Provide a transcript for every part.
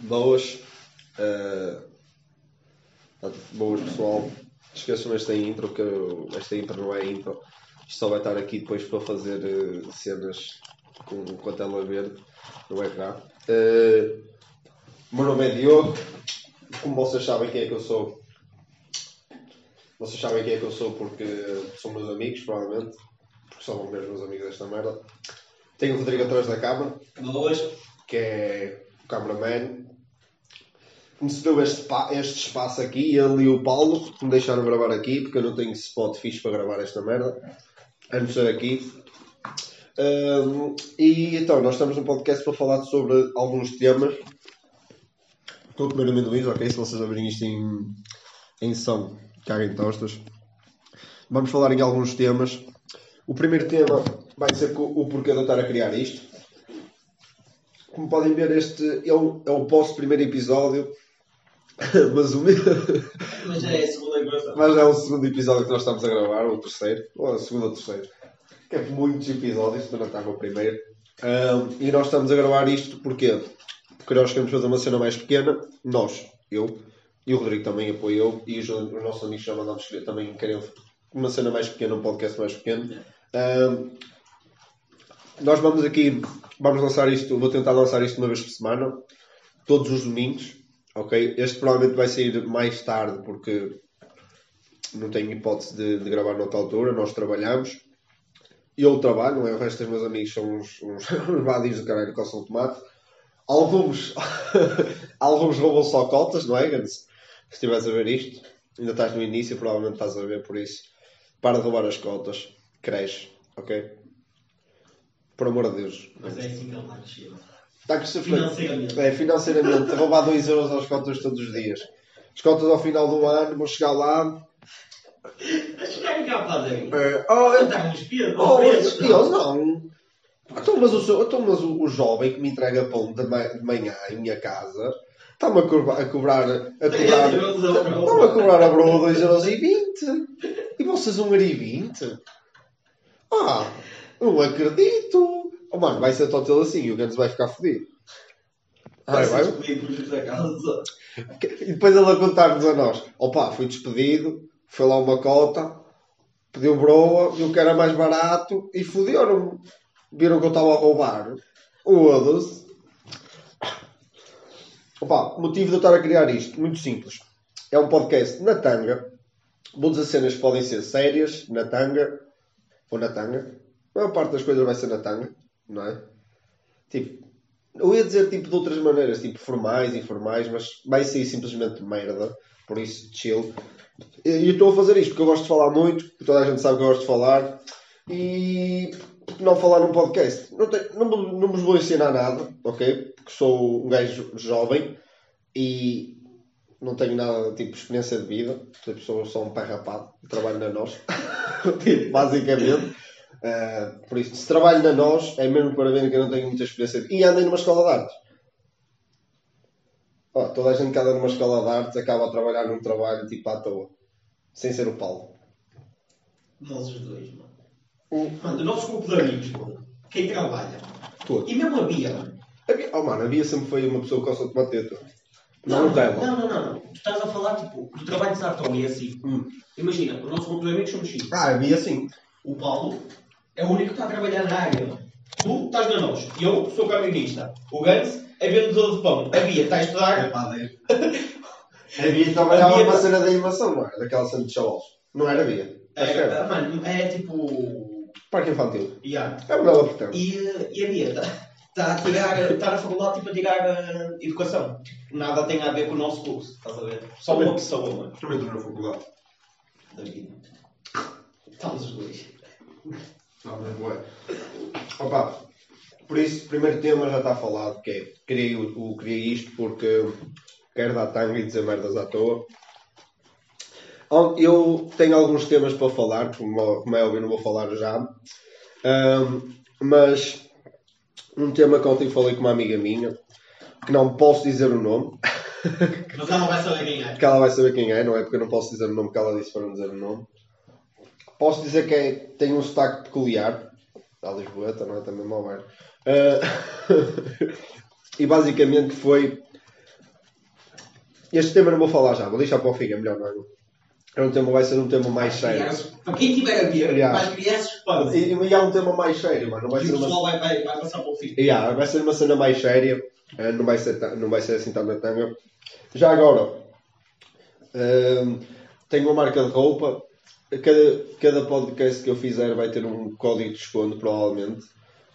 Boas. Uh, boas, pessoal. Esqueçam esta intro, que eu- esta intro não é intro. Isto só vai estar aqui depois para fazer uh, cenas com, com a tela verde, não é cá. Uh, meu nome é Diogo. Como vocês sabem quem é que eu sou, vocês sabem quem é que eu sou porque são meus amigos, provavelmente. Porque são mesmo meus amigos desta merda. Tenho o Rodrigo atrás da câmara Boas. que é o cameraman, me cedeu este, este espaço aqui, ele e o Paulo, que me deixaram gravar aqui, porque eu não tenho spot fixe para gravar esta merda, a não ser aqui. Ahm, e então, nós estamos no podcast para falar sobre alguns temas. Estou a comer amendoins, ok? Se vocês ouvirem isto em, em som, caguem tostas. Vamos falar em alguns temas. O primeiro tema vai ser o porquê de eu estar a criar isto. Como podem ver, este é o, é o vosso primeiro episódio, mas o meu. Mas já é a segunda coisa. Mas é o segundo episódio que nós estamos a gravar, ou o terceiro, ou o segundo ou terceiro. Que é muitos episódios, mas não está no primeiro. Ahm, e nós estamos a gravar isto porquê? Porque nós queremos fazer uma cena mais pequena, nós, eu, e o Rodrigo também apoiou, e os, os nossos amigos já mandaram escrever também querem uma cena mais pequena, um podcast mais pequeno. Ahm, nós vamos aqui, vamos lançar isto, vou tentar lançar isto uma vez por semana, todos os domingos, ok? Este provavelmente vai sair mais tarde porque não tenho hipótese de, de gravar noutra altura, nós trabalhamos. Eu trabalho, não é? O resto dos meus amigos são uns, uns, uns vadios do caralho que coçam tomate. Alguns, alguns roubam só cotas, não é, Gans? Se estiveres a ver isto, ainda estás no início, provavelmente estás a ver, por isso, para de roubar as cotas, cresce, ok? Por amor de Deus. Mas é assim que ele vai. Está a crescer Financeiramente. É, financeiramente, roubar 2 euros aos cotas todos os dias. As cotas ao final do ano, vou chegar lá. Mas chegarem cá para dentro. É, oh, eu- Cantar uns pesos. oh, preços, eles não. Então, mas, o, seu- então, mas o, o jovem que me entrega pão de, ma- de manhã em minha casa está-me a, cobrar- a cobrar. A cobrar Estão a cobrar a broa 2,20€ e vocês 1,20€? Ah, não acredito! Oh, mano, vai ser total assim e o Gans vai ficar fodido. Vai, vai. E depois ele a contar-nos a nós: opa, fui despedido, foi lá uma cota, pediu broa, viu que era mais barato e fodiram-me. Viram que eu estava a roubar. Foda-se. Opa, o motivo de eu estar a criar isto, muito simples. É um podcast na tanga. Dizer cenas podem ser sérias, na tanga, ou na tanga. A maior parte das coisas vai ser na tanga, não é? Tipo, eu ia dizer tipo de outras maneiras, tipo formais, informais, mas vai sair simplesmente merda. Por isso, chill. E eu estou a fazer isto porque eu gosto de falar muito, porque toda a gente sabe que eu gosto de falar. E por que não falar num podcast? Não, tenho- não, não vos vou ensinar nada, ok? Porque sou um gajo jovem e não tenho nada tipo experiência de vida. Tipo, sou só um pai rapado, trabalho na nós, tipo, basicamente. Uh, por isso, se trabalho na nós, é mesmo para ver que eu não tenho muita experiência. E andei numa escola de artes. Ó, toda a gente que anda numa escola de artes acaba a trabalhar num trabalho tipo à toa. Sem ser o Paulo. Nós os dois, mano. Mano, o nosso grupo de amigos, mano. Quem trabalha. todos. E mesmo a Bia, mano. Havia- Oh mano, havia sempre foi uma pessoa que gosta de tomate dentro. Não, não dela. Não, não, não. Tu estás a falar, tipo, do trabalho de Sartão e assim. Hum. Imagina, o nosso grupo de amigos somos cinco. Ah, havia sim. O Paulo é o único que está a trabalhar na área. Tu estás na nós. Eu sou camionista. O Gans é vendedor de pão. A Bia está a estudar. Havia trabalhava Havia- numa cena de animação, não era? Daquela cena de chavalos. Não era que É, mano, é tipo. Parque infantil. Yeah. É uma bela portão. E, e a Bia está tá a tirar. Está na faculdade tipo, a tirar eh, educação. Nada tem a ver com o nosso curso. Estás a ver? Só uma pessoa, mano. Também estou na faculdade. Da vida. Estamos os dois. Mas boa. Opa, por isso, o primeiro tema já está falado, que é, criei, o, criei isto porque quero dar tanga e dizer merdas à toa. Eu tenho alguns temas para falar, como, como é óbvio, não vou falar já. Ahm, mas um tema que ontem falei com uma amiga minha, que não posso dizer o nome, Mas ela vai saber quem é. porque ela vai saber quem é, não é? Porque eu não posso dizer o nome que ela disse para não dizer o nome. Posso dizer que é- tem um sotaque peculiar. A Lisboeta, não é? Também mal. Ah, e basicamente foi este tema não vou falar já, vou deixar para o fim, é melhor, não é? É um tema, vai ser um tema mais sério. Para quem tiver a ver, Yeah. as crianças, pode. E, e é um tema mais sério, mano. Não vai E ser o uma pessoal vai, vai, vai passar para o fim. Yeah, vai ser uma cena mais séria, eh, não vai ser, não vai ser assim tão na tanga. Já agora, ehm, tenho uma marca de roupa, cada, cada podcast que eu fizer vai ter um código de desconto, provavelmente.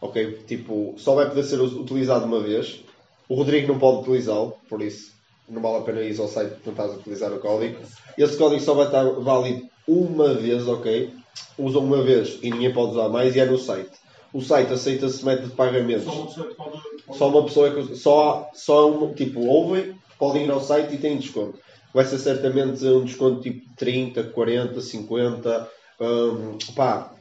Ok? Tipo, só vai poder ser utilizado uma vez. O Rodrigo não pode utilizá-lo, por isso não vale a pena ir ao site tentar utilizar o código. Esse código só vai estar válido uma vez, ok? Usam uma vez e ninguém pode usar mais e é no site. O site aceita-se método de pagamentos. Só uma pessoa que pode. pode- Só uma pessoa é que só, só um, tipo, ouvem, podem ir ao site e têm desconto. Vai ser certamente um desconto tipo 30, 40, 50, hum, pá,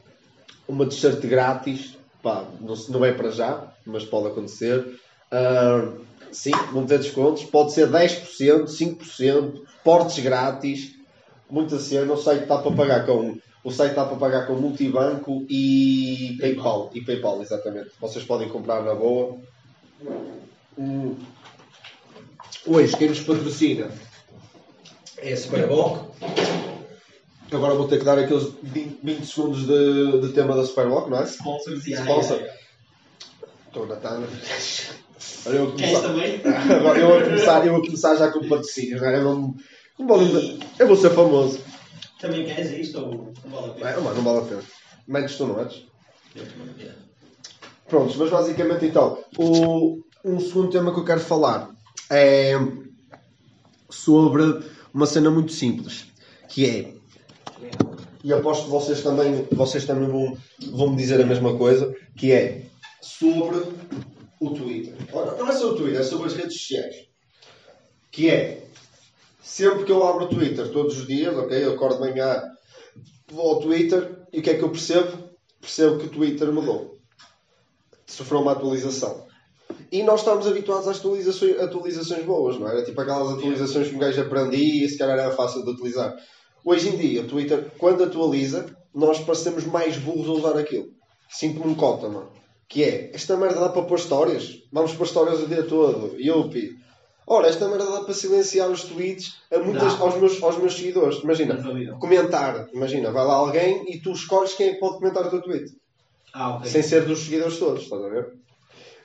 uma t-shirt grátis, pá, não, não é para já, mas pode acontecer. Hum, sim, vão ter descontos, pode ser 10%, 5%, portes grátis, muita cena, o site está para pagar com o site está para pagar com multibanco e PayPal. E PayPal, exatamente. Vocês podem comprar na boa. Hum. Hoje, quem nos patrocina é a Superboc. Agora vou ter que dar aqueles 20, 20 segundos de, de tema da Superboc, não é? Sponsors e Sponsor. Estou na. Olha, eu Queres começar, também? agora eu a começar, eu a começar já com patrocínios, não é? Eu, não, não vale- eu vou ser famoso. Também queres isto ou não vale a pena? Não, não vale a pena. Menos tu, não és? Prontos, mas basicamente então, o, um segundo tema que eu quero falar é sobre uma cena muito simples, que é, e aposto que vocês também, vocês também vão, vão me dizer a mesma coisa, que é sobre o Twitter. Não é sobre o Twitter, é sobre as redes sociais. Que é, sempre que eu abro o Twitter, todos os dias, ok, eu acordo de manhã, vou ao Twitter e o que é que eu percebo? Percebo que o Twitter mudou sofreu uma atualização. E nós estamos habituados às atualizações, atualizações boas, não? Era tipo aquelas atualizações que um gajo aprendia e se calhar era fácil de utilizar. Hoje em dia, o Twitter, quando atualiza, nós parecemos mais burros a usar aquilo. Sinto-me um cota, mano. Que é, esta merda dá para pôr histórias? Vamos pôr histórias o dia todo. Yupi. Ora, esta merda dá para silenciar os tweets a muitas, aos, meus, aos meus seguidores. Imagina, comentar. Imagina, vai lá alguém e tu escolhes quem é que pode comentar o teu tweet Ah, ok. sem ser dos seguidores todos, estás a ver?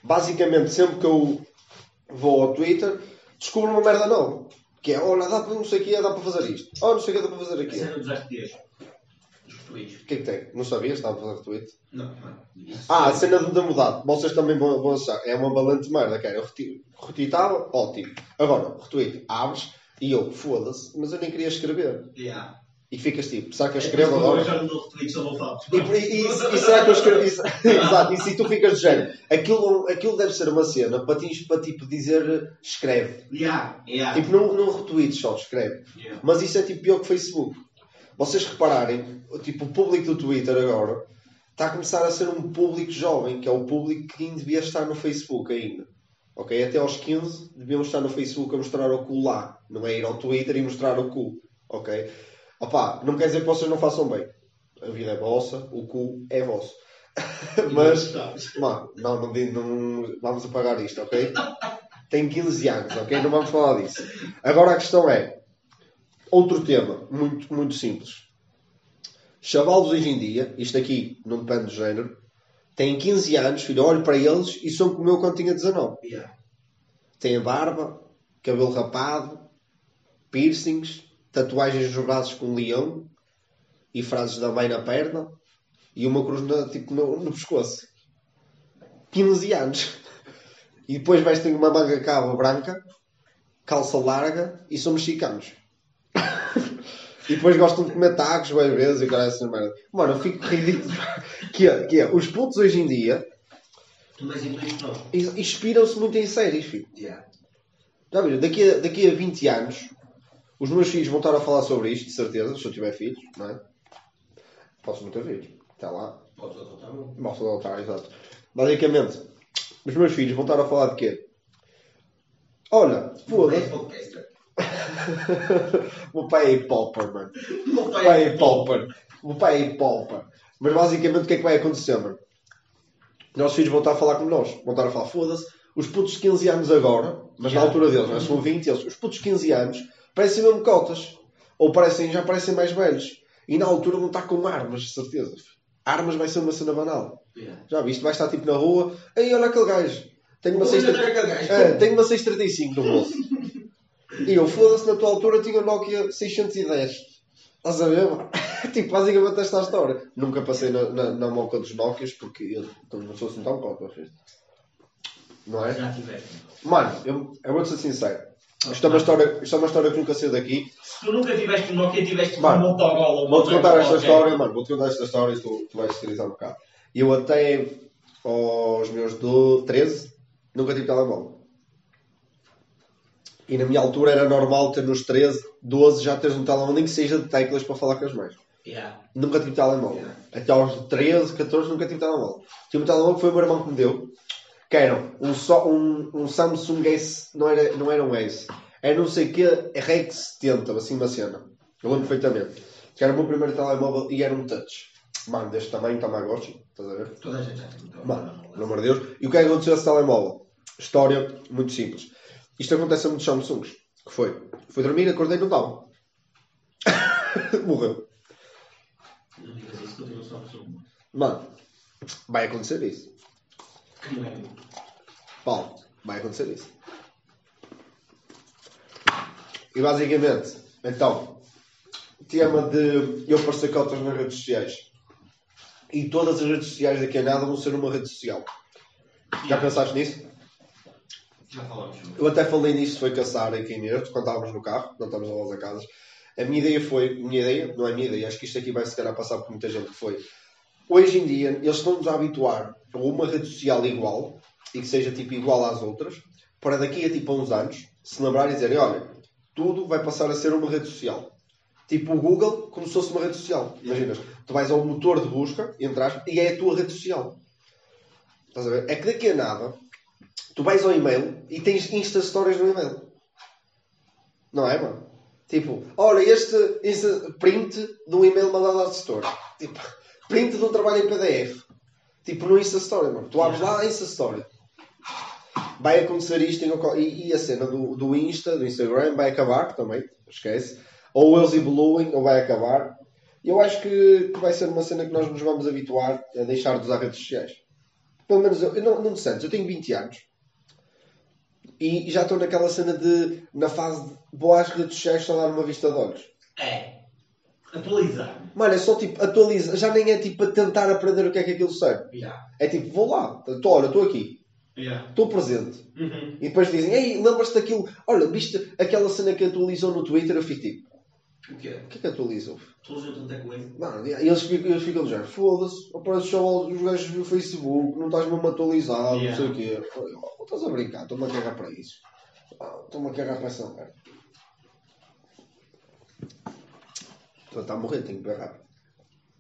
Basicamente, sempre que eu vou ao Twitter, descubro uma merda nova. Que é, olha, dá para não sei o que, dá para fazer isto. Oh, não sei o que, dá para fazer aquilo. RTs. Dos tweets. O que é que tem? Não sabias? Estava a fazer retweet? Não, não. Ah, a cena da mudar. Vocês também vão, vão achar. É uma valente merda, cara. Eu retweetava, ótimo. Agora, retweet, abres e eu, foda-se, mas eu nem queria escrever. Yeah. E ficas tipo, será que eu É escrevo agora? Eu já não retweets, dou fotos. E, e, e, e será que eu escrevo? Exato, e se tu ficas de género, aquilo, aquilo deve ser uma cena para, ti, para tipo dizer escreve. Yeah, yeah. Tipo, não, não retweets só, escreve. Yeah. Mas isso é tipo pior que Facebook. Vocês repararem, tipo, o público do Twitter agora está a começar a ser um público jovem, que é o público que devia estar no Facebook ainda. Ok? Até aos 15 deviam estar no Facebook a mostrar o cu lá. Não é ir ao Twitter e mostrar o cu. Ok? Opá, não quer dizer que vocês não façam bem. A vida é vossa, o cu é vosso. Mas, mano, não, não, não, vamos apagar isto, ok? Tem 15 anos, ok? Não vamos falar disso. Agora a questão é, outro tema, muito, muito simples. Chavalos hoje em dia, isto aqui não depende do género, têm 15 anos, filho, olho para eles e são como eu quando tinha 19. Yeah. Têm barba, cabelo rapado, piercings, tatuagens nos braços com um leão e frases da mãe na perna e uma cruz na- tipo, no, no pescoço. 15 anos. E depois vestem uma manga cava branca, calça larga e são mexicanos. e depois gostam de comer tacos várias vezes e cara essa merda. Mano, eu fico ridículo. que, é, que é, os putos hoje em dia inspiram-se muito em séries, filho. Yeah. Já viram? Daqui a, daqui a 20 anos, os meus filhos vão estar a falar sobre isto, de certeza, se eu tiver filhos, não é? Posso não ter filhos. Até lá. Podes adotar um. Posso adotar, exato. Basicamente, os meus filhos vão estar a falar de quê? Olha, foda-se. meu pai é hip-hopper, mano. O meu pai é hip-hopper. O meu pai é hip-hopper. Mas basicamente o que é que vai acontecer, mano? Nossos filhos vão estar a falar como nós. Vão estar a falar, foda-se. Os putos de 15 anos agora, Mas Já. na altura deles, nós são 20, eles, os putos de 15 anos, parecem mesmo cotas. Ou parecem, já parecem mais velhos. E na altura vão estar com armas, de certeza. Armas vai ser uma cena banal. Yeah. Já viste? Vai estar tipo na rua. Ei, olha aquele gajo. Tenho uma Olha 6 aquele gajo. é, tenho uma 635 no bolso. E eu, foda-se, na tua altura tinha o Nokia 610. Estás a ver? tipo, basicamente esta é a história. Nunca passei na, na, na moca dos Nokias porque eu então, não sou assim tão cota. Não é? Já tiveste. Mano, eu, eu vou-te ser sincero. Isto é, uma história, isto é uma história que nunca saiu daqui. Se tu nunca tiveste um Nokia, tiveste um Mano, Motorola. um Vou-te contar esta Motorola, história, mano. Vou-te contar esta história e tu, tu vais utilizar um bocado. Eu até aos meus do 13 nunca tive telemóvel. E na minha altura era normal ter nos 13, 12 já teres um telemóvel, nem que seja de teclas para falar com as mães. Yeah. Nunca tive telemóvel. Yeah. Até aos 13, 14 nunca tive telemóvel. Tive um telemóvel que foi o meu irmão que me deu. Que era um, só, um, um Samsung S, não era, não era um S. Era não sei o que, Rex 70, assim uma cena. Eu lembro perfeitamente. Que era o meu primeiro telemóvel e era um touch. Mano, deste tamanho, Tamagotchi, estás a ver? Toda a gente já tem um Mano, pelo amor de Deus. E o que é que aconteceu a esse telemóvel? História muito simples. Isto acontece a muitos Samsungs. Que foi? Fui dormir, acordei e não dava. Morreu. Mano, vai acontecer isso. Que não é bom. Paulo, vai acontecer isso. E basicamente, então, tema de eu parecer cotas nas redes sociais. E todas as redes sociais daqui a nada vão ser uma rede social. Já pensaste nisso? Já falamos Eu até falei nisso, foi caçar aqui em Nerto, quando estávamos no carro, não estávamos a volta a casas. A minha ideia foi, minha ideia, não é minha ideia, acho que isto aqui vai se calhar passar por muita gente, que foi, hoje em dia, eles estão-nos a habituar a uma rede social igual, e que seja tipo igual às outras, para daqui a tipo a uns anos, se lembrarem e dizerem, olha, tudo vai passar a ser uma rede social. Tipo o Google, como se fosse uma rede social. Imaginas, tu vais ao motor de busca, entras, e é a tua rede social. Estás a ver? É que daqui a nada, tu vais ao e-mail e tens Insta Stories no e-mail. Não é, mano? Tipo, olha, este, este print de um e-mail mandado à Store. Tipo, print de um trabalho em PDF. Tipo, no Insta Story, mano. Tu abres lá, Insta Story. Vai acontecer isto e, e a cena do, do Insta, do Instagram, vai acabar também. Esquece. Ou eles evoluem, ou vai acabar. Eu acho que, que vai ser uma cena que nós nos vamos habituar a deixar de usar redes sociais. Pelo menos eu, eu não, não te sentes, eu tenho 20 anos e já estou naquela cena de, na fase de boas redes sociais, só dar uma vista de olhos. É. Atualizar. Mano, é só tipo, atualiza, já nem é tipo a tentar aprender o que é que aquilo serve. Yeah. É tipo, vou lá, estou, olha, estou aqui, Yeah. estou presente. Uhum. E depois dizem, ei, lembras-te daquilo? Olha, viste aquela cena que atualizou no Twitter? Eu fico tipo, O quê? o que é que atualizou? Atualizou tanta coisa. Mano, e eles ficam, eles ficam do género, foda-se, aparece só os gajos do Facebook, não estás mesmo atualizado, Yeah. não sei o quê. Falei, oh, estás a brincar, estou-me a cagar para isso. Ah, Estou-me a cagar para essa merda. Estou a morrer, tenho que berrar.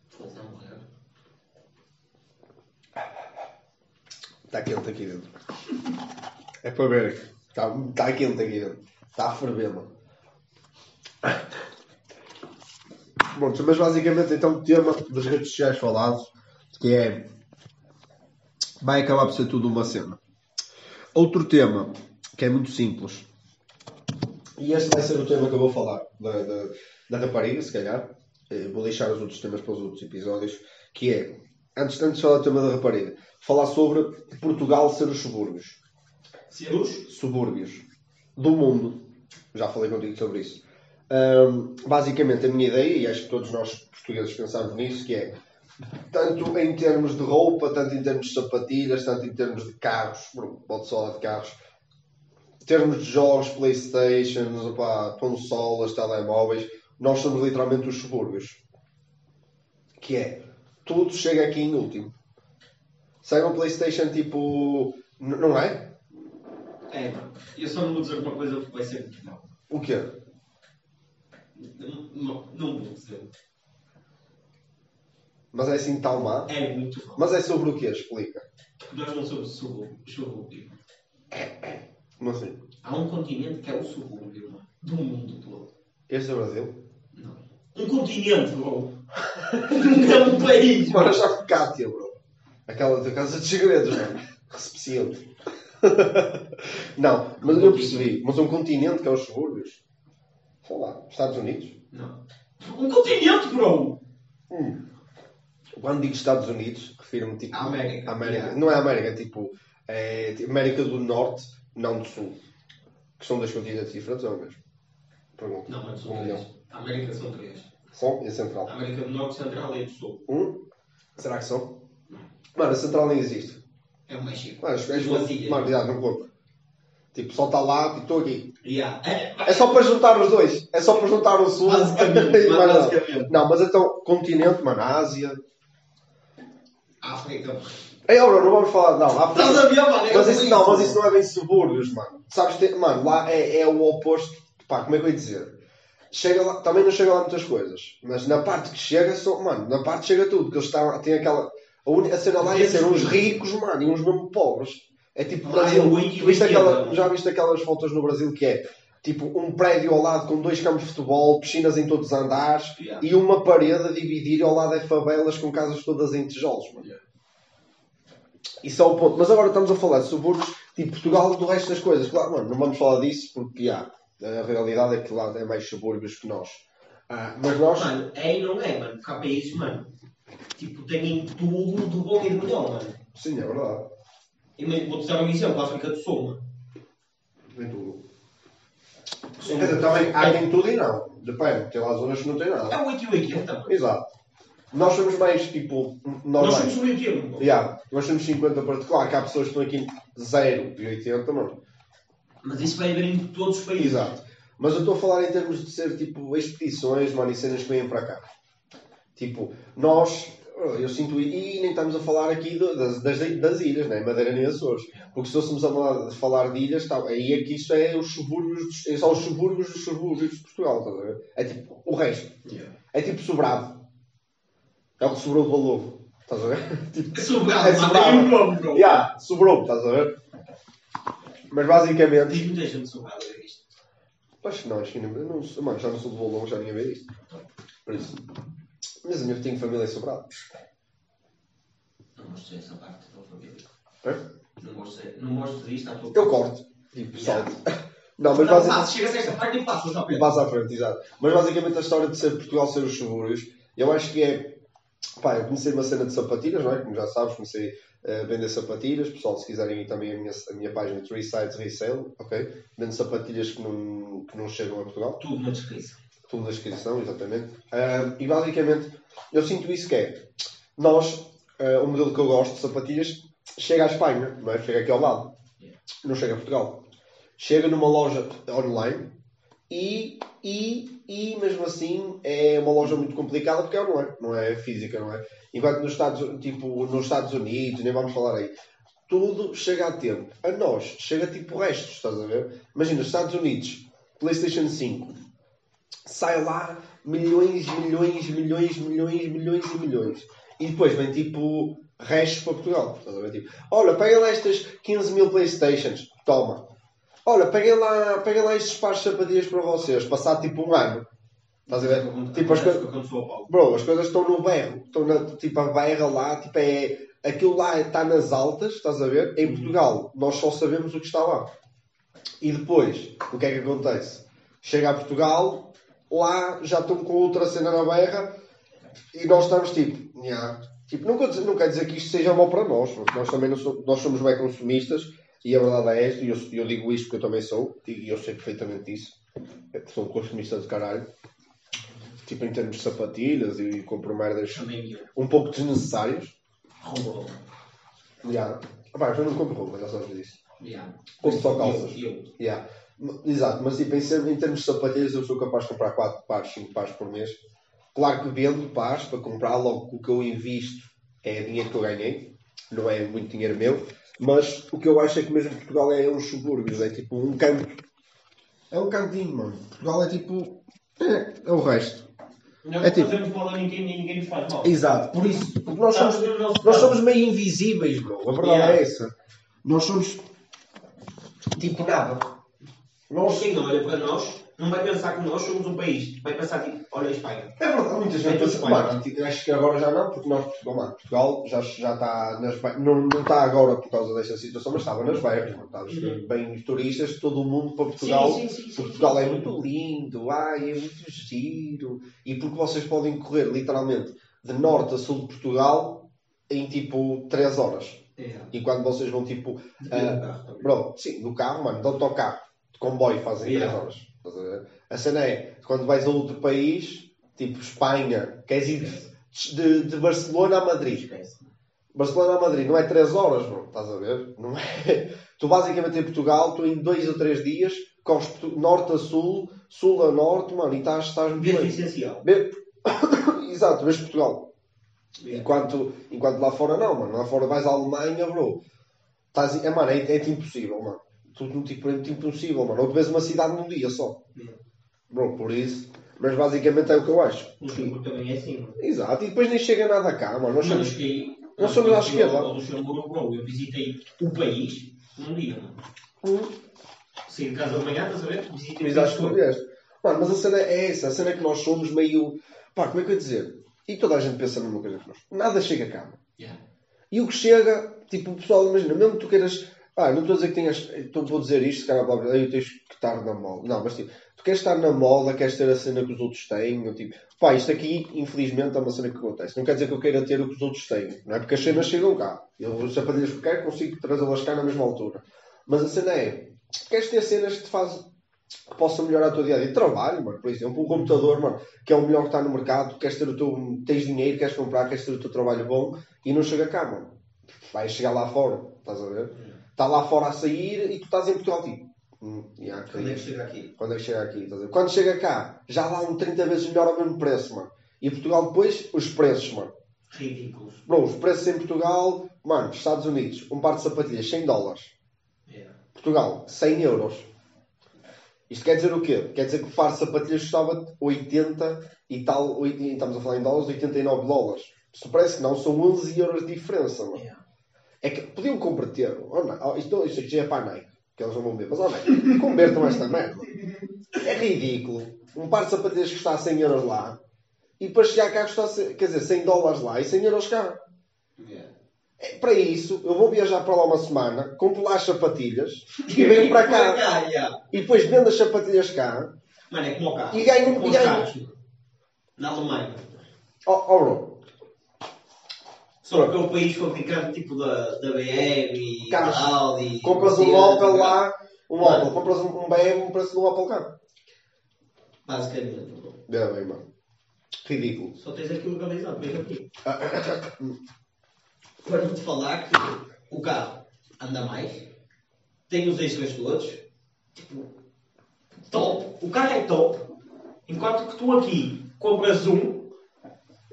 Foda-se, a morrer. Está quente aqui dentro. É para ver. Está, está quente aqui dentro. Está a ferver, mano. Bom, mas basicamente então o tema das redes sociais falados, que é vai acabar por ser tudo uma cena. Outro tema, que é muito simples, e este vai ser o tema que eu vou falar da, da, da rapariga, se calhar. Eh, Vou deixar os outros temas para os outros episódios, que é, antes, antes de falar do tema da rapariga, falar sobre Portugal ser os subúrbios. Seus? Subúrbios do mundo. Já falei contigo sobre isso. Ahm, basicamente, a minha ideia, e acho que todos nós portugueses pensamos nisso, que é tanto em termos de roupa, tanto em termos de sapatilhas, tanto em termos de carros, pode só de carros, termos de jogos, Playstations, opá, consolas, telemóveis, nós somos literalmente os subúrbios. Que é, tudo chega aqui em último. Sai uma Playstation tipo. n- Não é? É, eu só não vou dizer uma coisa que vai ser muito mal. O quê? Não, não, não vou dizer. Mas é assim tão má? É muito mal. Mas é sobre o quê? Explica. Nós não somos subúrbio. Como assim? Há um continente que é o subúrbio mano, do mundo todo. Este é o Brasil? Um continente, bro. Não é um país. Mano, já com Cátia, bro. Aquela da Casa de Segredos, não é? Recepciente. não, mas eu percebi. Mas um continente que é os subúrbios. Sei lá, Estados Unidos. Não. Um continente, bro! Hum. Quando digo Estados Unidos, refiro-me tipo. América. América. Yeah. Não é América, é tipo. É, tipo, América do Norte, não do Sul. Que são dois continentes diferentes, ou é o mesmo? Pergunta. Não, mas são Um três. A América são três. São e a Central. A América do Norte, Central e do Sul. Um? Será que são? Mano, a Central nem existe. É o México. Mano, Duas ilhas. mano, já, não conta. Tipo, só está lá e estou aqui. Yeah. É, É só para juntar os dois. É só para juntar o Sul. Basicamente, nada. basicamente. Não, mas então, continente, mano, Ásia. África. Ei, Auro, não vamos falar. Não, África. Estás a ver, mano? É Mas isso, não, mas isso não é bem subúrbios, mano. Sabes, tem- mano, lá é, é o oposto. Pá, como é que eu ia dizer? Chega lá, também não chega lá muitas coisas. Mas na parte que chega, só, mano, na parte chega tudo. Porque eles estão, têm aquela. A, única, a cena lá é ser uns ricos, mano, e uns mesmo pobres. É tipo é Brasil. e Viste aquela, já viste aquelas fotos no Brasil que é tipo um prédio ao lado com dois campos de futebol, piscinas em todos os andares Yeah. e uma parede a dividir ao lado é favelas com casas todas em tijolos, mano. Yeah. Isso é o ponto. Mas agora estamos a falar de subúrbios, tipo Portugal, do resto das coisas. Claro, mano, não vamos falar disso porque, já, a realidade é que lá é mais subúrbios que nós. Ah, mas nós... Mano, é e não é, mano. Porque há países, mano. Tipo, têm tudo de bom e de melhor, mano. Sim, é verdade. E vou-te dar um exemplo, a África do Sul, mano. Tem tudo. Quer dizer, também há quem tudo e não. Depende, tem lá zonas que não tem nada. É o 8 e o 80, mano. Exato. Nós somos mais, tipo, Nós normais. somos o meio termo, mano. Yeah, nós somos 50 para... Claro que há pessoas que estão aqui 0 e 80, mano. Mas isso vai haver em todos os países. Exato. Mas eu estou a falar em termos de ser tipo expedições, mano, e cenas que vêm para cá. Tipo, nós, eu sinto, e nem estamos a falar aqui das, das, das ilhas, nem Madeira nem Açores. Porque se fôssemos a falar- de ilhas, tá, aí é que isso é os subúrbios, é só os subúrbios dos subúrbios de Portugal, estás a ver? É tipo o resto. Yeah. É tipo sobrado. É o que sobrou do Balovo. Estás a ver? tipo, É sobrado, É sobrado. Nome, bro. yeah, sobrou, estás a ver? Mas basicamente. Diz muita gente sobrado a ver isto. Que não, acho que não, não mano, já não sou de Bolão, já ninguém vê isto. Por isso. Mas a minha tenho família sobrada. Não gosto dessa parte da tua família. Hã? Não gosto, de- não gosto disto à tua Eu corto. Tipo, salto. Não, mas Não, basicamente. passa, chega a esta parte e passa, passa à frente, exato. Mas basicamente a história de ser Portugal ser os subúrbios, eu acho que é. Pá, eu comecei uma cena de sapatilhas, não é? Como já sabes, comecei a vender sapatilhas. Pessoal, se quiserem ir também a minha, a minha página Three Sides Resale, ok? Vendo sapatilhas que não, que não chegam a Portugal. Tudo na descrição. tudo na descrição, exatamente. Ah, e basicamente, eu sinto isso que é, nós, ah, o modelo que eu gosto de sapatilhas, chega à Espanha, não é? Chega aqui ao lado. Não chega a Portugal. Chega numa loja online e, e, e mesmo assim é uma loja muito complicada porque é online, não é física, não é? Enquanto nos Estados, tipo, nos Estados Unidos, nem vamos falar aí, tudo chega a tempo. A nós, chega tipo restos, estás a ver? Imagina, Estados Unidos, PlayStation 5, sai lá milhões, milhões, milhões, milhões, milhões e milhões. E depois vem tipo restos para Portugal. Estás a ver? Tipo, olha, pega lá estas 15 mil Playstations, toma. Olha, pega lá, pega lá estes pares de sapatilhas para vocês, passado tipo um ano. Estás a ver? Tipo, as coisas. Bro, as coisas estão no berro. Estão na, tipo, a berra lá, tipo, é... Aquilo lá está nas altas, estás a ver? Em Portugal, nós só sabemos o que está lá. E depois, o que é que acontece? Chega a Portugal, lá já estão com outra cena na berra e nós estamos tipo, tipo não, quer dizer, não quer dizer que isto seja mau para nós, porque nós também não somos, nós somos bem consumistas e a verdade é e eu, eu digo isto porque eu também sou, e eu sei perfeitamente disso. Eu sou um consumista de caralho. Tipo, em termos de sapatilhas e compro merdas um pouco desnecessárias. Roubou. Já. Pá, eu não compro roupa, já sabes disso. Yeah. Como só calças. Eu. Yeah. Exato, mas tipo, em, em termos de sapatilhas eu sou capaz de comprar 4 pares, 5 pares por mês. Claro que vendo pares para comprar, logo o que eu invisto é dinheiro que eu ganhei, não é muito dinheiro meu, mas o que eu acho é que mesmo Portugal é uns subúrbios, é tipo um canto. É um cantinho, mano. Portugal é tipo. É, é o resto. Nós É tipo- fazemos mal a ninguém, ninguém nos faz mal. Exato, por isso, porque nós Estamos somos, nós somos meio invisíveis, bro. A verdade Yeah. é essa. Nós somos tipo nada. Nós, Quem olha para nós não vai pensar que nós somos um país. Vai pensar tipo, olha a Espanha. É verdade, muita gente É pensa, acho que agora já não, porque nós, Portugal, mano, Portugal já, já está nas não, não está agora por causa desta situação, mas estava nas mano, estava Uhum. bem os turistas, todo o mundo para Portugal, sim, sim, sim, Portugal sim, é sim. muito lindo, ai, é muito giro, e porque vocês podem correr, literalmente, de norte a sul de Portugal em, tipo, 3 horas, É. e quando vocês vão, tipo, Ah, também. Bro, sim, no carro, mano, de autocarro, de comboio fazem Yeah. 3 horas. A cena é, quando vais a outro país, tipo Espanha, queres ir de, de- de Barcelona a Madrid. Barcelona a Madrid não é 3 horas, bro, estás a ver? Não é. Tu basicamente em Portugal, tu em 2 ou 3 dias, corres norte a sul, sul a norte, mano, e estás, estás muito bem. essencial. Exato, vês Portugal. Yeah. Enquanto, enquanto lá fora não, mano. Lá fora vais à Alemanha, bro. Estás, é, mano, é, é impossível, mano. Tudo tipo, é impossível, mano. Ou tu vês uma cidade num dia só. Yeah. Bro, por isso. Mas basicamente é o que eu acho. O Luxemburgo também é assim. mano. Exato. E depois nem chega nada cá, mano. Nós somos... cheguei. Nós somos à eu- esquerda. Ao Luxemburgo, bro, eu visitei o país num dia, mano. Saí de casa de manhã, estás a ver? Visitei Mas o país acho que todo. Mano, mas a cena é essa. A cena é que nós somos meio. Pá, como é que eu ia dizer? E toda a gente pensa numa coisa que nós. Nada chega cá, mano. Yeah. E o que chega, tipo, o pessoal, imagina, mesmo que tu queiras. Ah, não estou a dizer que tenhas. Então vou dizer isto, se para eu tens que estar na moda. Não, mas tipo, tu queres estar na moda, queres ter a cena que os outros têm. Eu, tipo, pá, isto aqui, infelizmente, é uma cena que acontece. Não quer dizer que eu queira ter o que os outros têm, não é? Porque as cenas chegam cá. Eu, as sapatilhas que eu quero, consigo trazê-las cá na mesma altura. Mas a cena é, queres ter cenas que te fazem. Que possam melhorar a tua dia a dia. Trabalho, mano, por exemplo, um computador, mano, que é o melhor que está no mercado, queres ter o teu. tens dinheiro, queres comprar, queres ter o teu trabalho bom e não chega cá, mano vai chegar lá fora, estás a ver? Está lá fora a sair e tu estás em Portugal, tipo. Hum, yeah, Quando é que chega aqui? Quando é que chega aqui? Quando chega cá, já dá um 30 vezes melhor ao mesmo preço, mano. E Portugal depois, os preços, mano. Ridículos. Bro, os preços em Portugal, mano, Estados Unidos, um par de sapatilhas, 100 dólares. Yeah. Portugal, 100 euros. Isto quer dizer o quê? Quer dizer que o par de sapatilhas custava 80 e tal, 80, estamos a falar em dólares, 89 dólares. Isto parece que não, são 11 euros de diferença, mano. Yeah. É que podiam converter. Oh, não, oh, isto, isto já é para a Nike, que eles não vão ver. Mas, oh, Nike, convertam esta merda. É ridículo. Um par de sapatilhas custar 100 euros lá e depois chegar cá custar, quer dizer, 100 dólares lá e 100 euros cá. Yeah. É, para isso, eu vou viajar para lá uma semana, compro lá as sapatilhas e venho para cá. yeah. E depois vendo as sapatilhas cá. Mano, é como o carro. E ganho- É e ganho-. Na Alemanha. Oh, oh Só porque é o país fabricante tipo da, da BM e da Carros. Audi. compras um Mercedes, Opel lá, um. Opel, compras um, um BM, um preço do Opel cá. Basicamente. É bem, mano. Ridículo. Só tens aquilo legalizado, veja aqui. Para não te falar que o carro anda mais, tem os extras todos, tipo, top. O carro é top, enquanto que tu aqui compras um,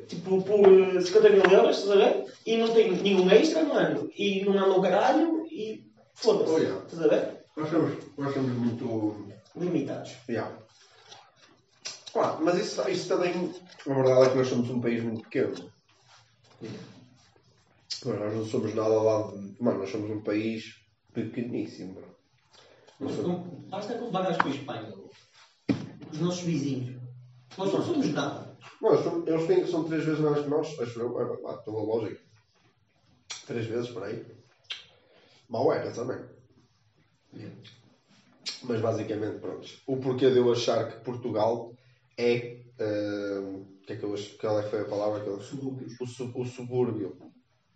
tipo, por eh, 50 mil euros, estás a ver? E não tem nenhum extra, mano. E não anda o caralho e foda-se. Oh, yeah. Estás a ver? Nós somos, nós somos muito. Limitados. Yeah. Claro, mas isso, isso também. A verdade é que nós somos um país muito pequeno. Mano, nós não somos nada lá de. Mano, nós somos um país pequeníssimo. bro. Nós Mas somos- Basta comparar com a Espanha, os nossos vizinhos. Nós não somos nada. Nós somos- eles têm que são três vezes mais que nós. Acho eu. É, lá, estou a lógica. Três vezes, por aí. Mal era também. Mas basicamente, pronto. O porquê de eu achar que Portugal é. ah, que é que eu acho, qual é que foi a palavra que eu o, su- o subúrbio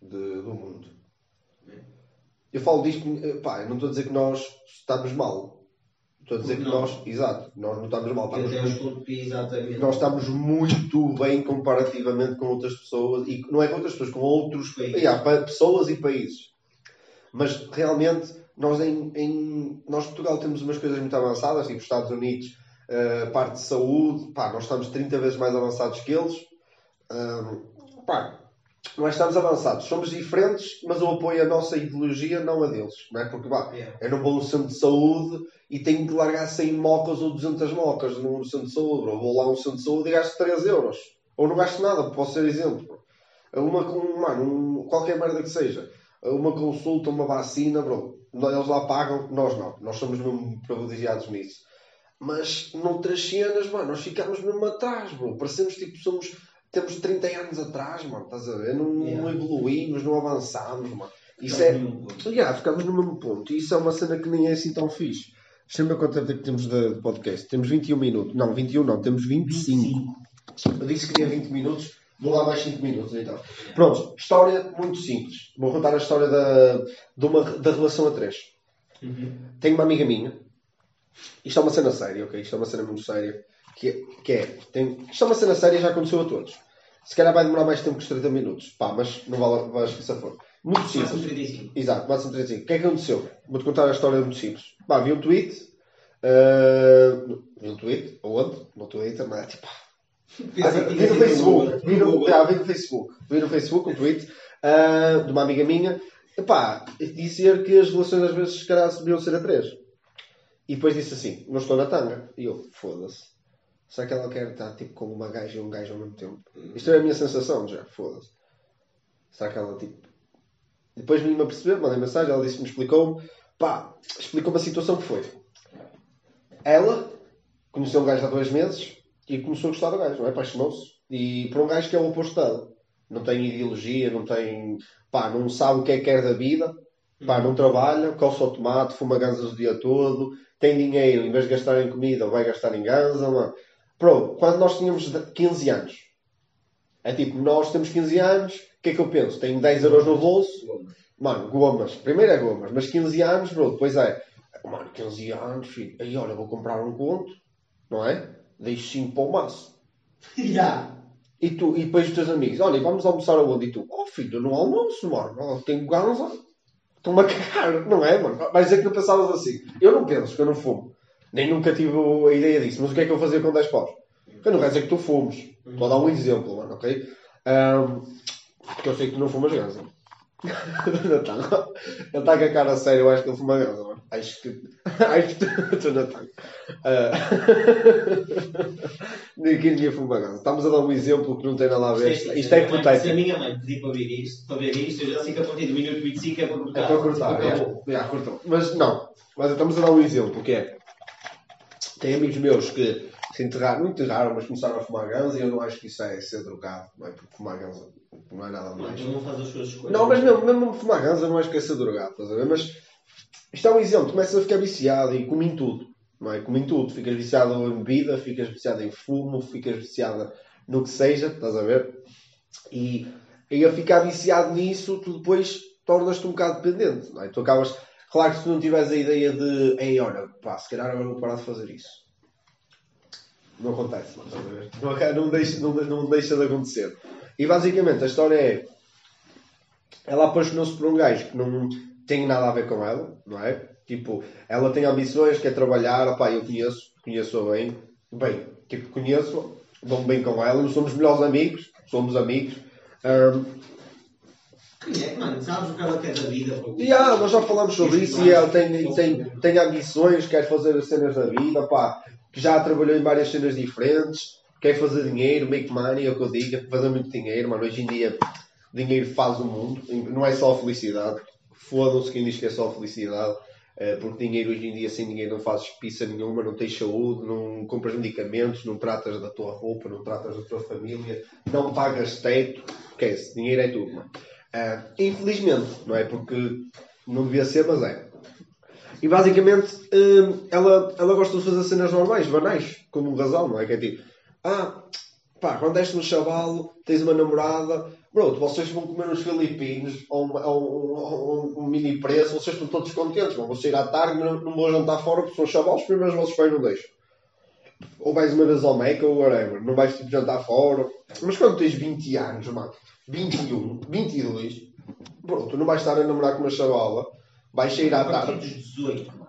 de- do mundo. Eu falo disto, eh, pá, eu não estou a dizer que nós estamos mal. Estou a dizer que nós, exato, nós não estamos mal. Estamos até os exatamente. nós estamos muito bem comparativamente com outras pessoas e não é com outras pessoas, com outros Países. Yeah, pessoas e países. Mas realmente nós em, em- nós Portugal temos umas coisas muito avançadas, tipo Estados Unidos, eh, parte de saúde, pá, nós estamos 30 vezes mais avançados que eles. Pá, nós estamos avançados, somos diferentes, mas eu apoio a nossa ideologia, não a deles, não é? Porque pá, Yeah. eu não vou a um centro de saúde e tenho que largar 100 mocas ou 200 mocas num centro de saúde. Bro. Vou lá a um centro de saúde e gasto 3 euros. Ou não gasto nada, posso ser exemplo. Uma mano, um- qualquer merda que seja. Uma consulta, uma vacina, bro. eles lá pagam, nós não. Nós somos mesmo privilegiados nisso. Mas noutras cenas, mano, nós ficamos mesmo atrás, bro. Parecemos tipo, somos, temos 30 anos atrás, mano, estás a ver? Não, Yeah. não evoluímos, não avançámos, mano. Isso Ficamos é. Yeah, ficamos no mesmo ponto. E isso é uma cena que nem é assim tão fixe. Deixa-me quanto tempo é que temos de podcast. Temos 21 minutos. Não, 21 não, temos 25. Eu disse que tinha 20 minutos, vou lá mais 5 minutos então. Pronto, história muito simples. Vou contar a história da, de uma, da relação a três. Uhum. Tenho uma amiga minha, isto é uma cena séria, ok? Isto é uma cena muito séria. Que, é- que é, tem, isto é uma cena séria e já aconteceu a todos. Se calhar vai demorar mais tempo que os 30 minutos. Pá, mas não vale, vais que for. Muito Máximo simples. 35. Exato, máximo 35. O que é que aconteceu? Vou-te contar a história muito simples. Pá, vi um tweet. Uh, vi um tweet, onde? No Twitter, não é? Tipo, ah, vi tinha no Facebook. Vi no, já, vi no Facebook. Vi no Facebook um tweet uh, de uma amiga minha. Epá, dizer que as relações às vezes se calhar deviam ser a três. E depois disse assim, não estou na tanga. E eu, foda-se. Será que ela quer estar tipo com uma gaja e um gajo ao mesmo tempo? Isto é a minha sensação já, foda-se. Será que ela tipo. Depois vim-me a perceber, mandei mensagem, ela disse-me, explicou-me. Pá, explicou-me a situação que foi. Ela conheceu um gajo há dois meses e começou a gostar do gajo, não é? Apaixonou-se. E por um gajo que é o oposto dela. Não tem ideologia, não tem. pá, não sabe o que é que quer da vida. Pá, não trabalha, coça o tomate, fuma ganzas o dia todo, tem dinheiro, em vez de gastar em comida, vai gastar em ganza, mano. Bro, quando nós tínhamos de- 15 anos, é tipo, nós temos 15 anos, o que é que eu penso? Tenho 10 euros no bolso, mano, gomas. Primeiro é gomas, mas 15 anos, bro, depois é, mano, 15 anos, filho, aí olha, vou comprar um conto, não é? Deixo 5 para o maço. Já. E, tu, e depois os teus amigos, olha, vamos almoçar aonde? E tu, oh filho, eu não almoço, mano, tenho ganza, estou-me a cagar, não é, mano? Vais dizer que não pensavas assim. Eu não penso, que eu não fumo. Nem nunca tive a ideia disso. Mas o que é que eu fazia com 10 paus? Eu não quero dizer que tu fumes. Estou a dar um exemplo, mano, ok? Ahm, porque eu sei que tu não fumas ganza. Natal. Ele está com a cara séria, eu acho que ele fuma ganza, mano. Acho que. Acho que. Estou Natal. Ninguém ninguém fuma ganza. Estamos a dar um exemplo que não tem nada a ver. Isto é- Isto é Se a minha mãe pedir para ver isto, para ver isto, eu já sei que a partir do minuto 25 é para cortar. É para cortar, é. É, cortou. Mas não, mas estamos a dar um exemplo, que é, tem amigos meus que se enterraram, não enterraram, mas começaram a fumar ganza e eu não acho que isso é ser drogado, não é? Porque fumar ganza não é nada mais. Então não faz as suas escolhas. Não, mas mesmo, mesmo fumar ganza não acho que é ser drogado, estás a ver? Mas isto é um exemplo, começas a ficar viciado e come em tudo, não é? Come em tudo, ficas viciado em bebida, ficas viciado em fumo, ficas viciado no que seja, estás a ver? E, e a ficar viciado nisso, tu depois tornas-te um bocado dependente, não é? Tu acabas, claro que se tu não tiveres a ideia de, ei, olha, pá, se calhar agora vou parar de fazer isso. Não acontece, não? Não, deixa, não, não deixa de acontecer. E basicamente a história é ela apaixonou-se por um gajo que não tem nada a ver com ela, não é? Tipo, ela tem ambições, quer trabalhar, opá, eu conheço, conheço-a bem, bem, tipo, conheço, dou-me bem com ela, somos melhores amigos, somos amigos. Quem é, mano? Sabes o que ela quer da vida? ah, nós já falamos sobre isso e ela tem, tem, tem ambições, quer fazer as cenas da vida, pá, que já trabalhou em várias cenas diferentes, quer fazer dinheiro, make money, é o que eu digo, fazer muito dinheiro, mano, hoje em dia dinheiro faz o mundo, não é só felicidade, fodam-se quem diz que é só felicidade, eh, porque dinheiro hoje em dia sem dinheiro não fazes pizza nenhuma, não tens saúde, não compras medicamentos, não tratas da tua roupa, não tratas da tua família, não pagas teto, esquece, dinheiro é tudo, mano. Ah, infelizmente, não é? Porque não devia ser, mas é. E basicamente hum, ela, ela gosta de fazer cenas normais, banais, como um casal, não é? Que é tipo, ah, pá, quando és um chavalo, tens uma namorada, bro, vocês vão comer uns filipinos ou ou um- um- mini preço, vocês estão todos contentes, vão sair à tarde, não, não vou jantar fora porque são chavalos, primeiro os vossos pais não deixam. Ou vais uma vez ao Meca ou whatever, não vais tipo jantar fora. Mas quando tens 20 anos, mano, 21, 22, bro, tu não vais estar a namorar com uma chavala, vais sair à tarde. dos 18, mano.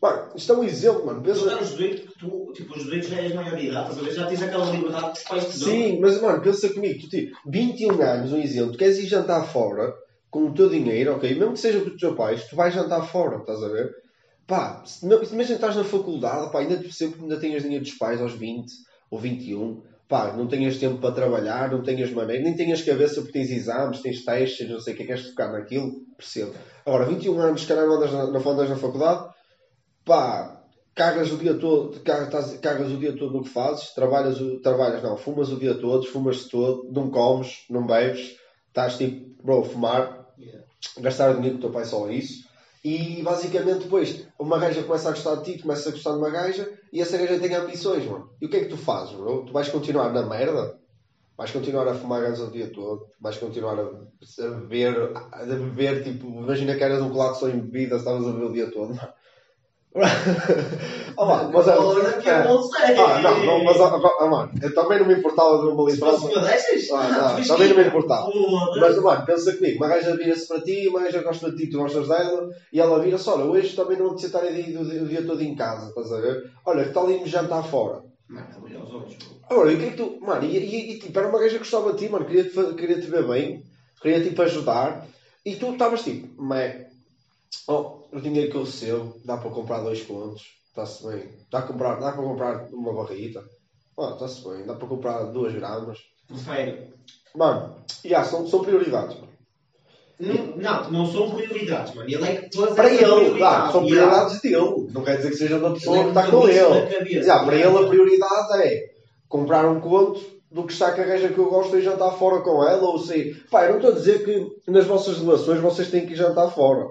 Mano, isto é um exemplo, mano. Tu Pensa... estás nos 18, que tu, tipo, os 18 já és maior de idade, estás a ver? Já tens aquela liberdade que os pais te dão. Sim, mas mano, pensa comigo, tu tipo, 21 anos, um exemplo, tu queres ir jantar fora com o teu dinheiro, ok? Mesmo que seja com os teus pais, tu vais jantar fora, estás a ver? Pá, se- não- imagina que estás na faculdade, pá, ainda te percebo que ainda tens dinheiro dos pais aos 20 ou 21. pá, não tenhas tempo para trabalhar, não tenhas maneira, nem tenhas cabeça porque tens exames, tens testes, não sei o que é queres focar naquilo, percebo. Agora, 21 anos, se calhar não andas na, não andas na faculdade, pá, cagas o dia todo, cagas, cagas o dia todo no que fazes, trabalhas, o- trabalhas não, fumas o dia todo, fumas todo, não comes, não bebes, estás tipo, bro, fumar, Yeah. gastar dinheiro com o teu pai só a isso. E basicamente depois uma gaja começa a gostar de ti, começa a gostar de uma gaja e essa gaja tem ambições, mano. E o que é que tu fazes, bro? Tu vais continuar na merda? Vais continuar a fumar gás o dia todo? Vais continuar a, beber, a beber, tipo, imagina que eras um colado só em bebida, estavas a beber o dia todo, mano. mano, mas, Olha que eu não sei. ah, não, não, mas, ah, ah, mano, eu também não me importava de uma Se litrada. uma dessas? Ah, não, também não me importava. Mas, mano, pensa comigo, uma gaja vira-se para ti, uma gaja gosta de ti, tu gostas dela, e ela vira-se, olha, hoje também não te estar o dia, o dia todo em casa, estás a ver? Olha, que tal irmos jantar fora? Mano, os olhos. Agora, e o que é que tu, mano, e, e, e tipo, era uma gaja que gostava de ti, mano, queria-te fa- queria-te ver bem, queria tipo ajudar, e tu estavas tipo, mas, oh, o dinheiro que eu recebo, dá para comprar dois contos, está-se bem, dá, a comprar, dá para comprar uma barrita, oh, está-se bem, dá para comprar duas gramas, Prefere. mano, já, são, são prioridades, mano. Não, não, não são prioridades, mano. Ele é que todas Para ele, dá, prioridades, são yeah. prioridades dele. Não quer dizer que seja da pessoa Ele que é está com ele. cabeça. Já, para ele a prioridade é comprar um conto do que está com a gaja que eu gosto e jantar fora com ela, ou sei. Pá, eu não estou a dizer que nas vossas relações vocês têm que ir jantar fora.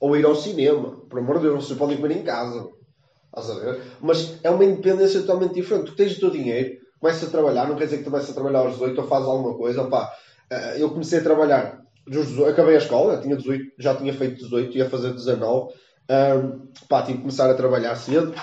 Ou ir ao cinema. Por amor de Deus, vocês podem comer em casa. Estás a ver? Mas é uma independência totalmente diferente. Tu tens o teu dinheiro, começas a trabalhar, não quer dizer que tu a trabalhar aos 18 ou fazes alguma coisa. Eh, eu comecei a trabalhar dos 18, acabei a escola, tinha 18, já tinha feito 18, ia fazer 19. Ahm, pá, tive que começar a trabalhar cedo.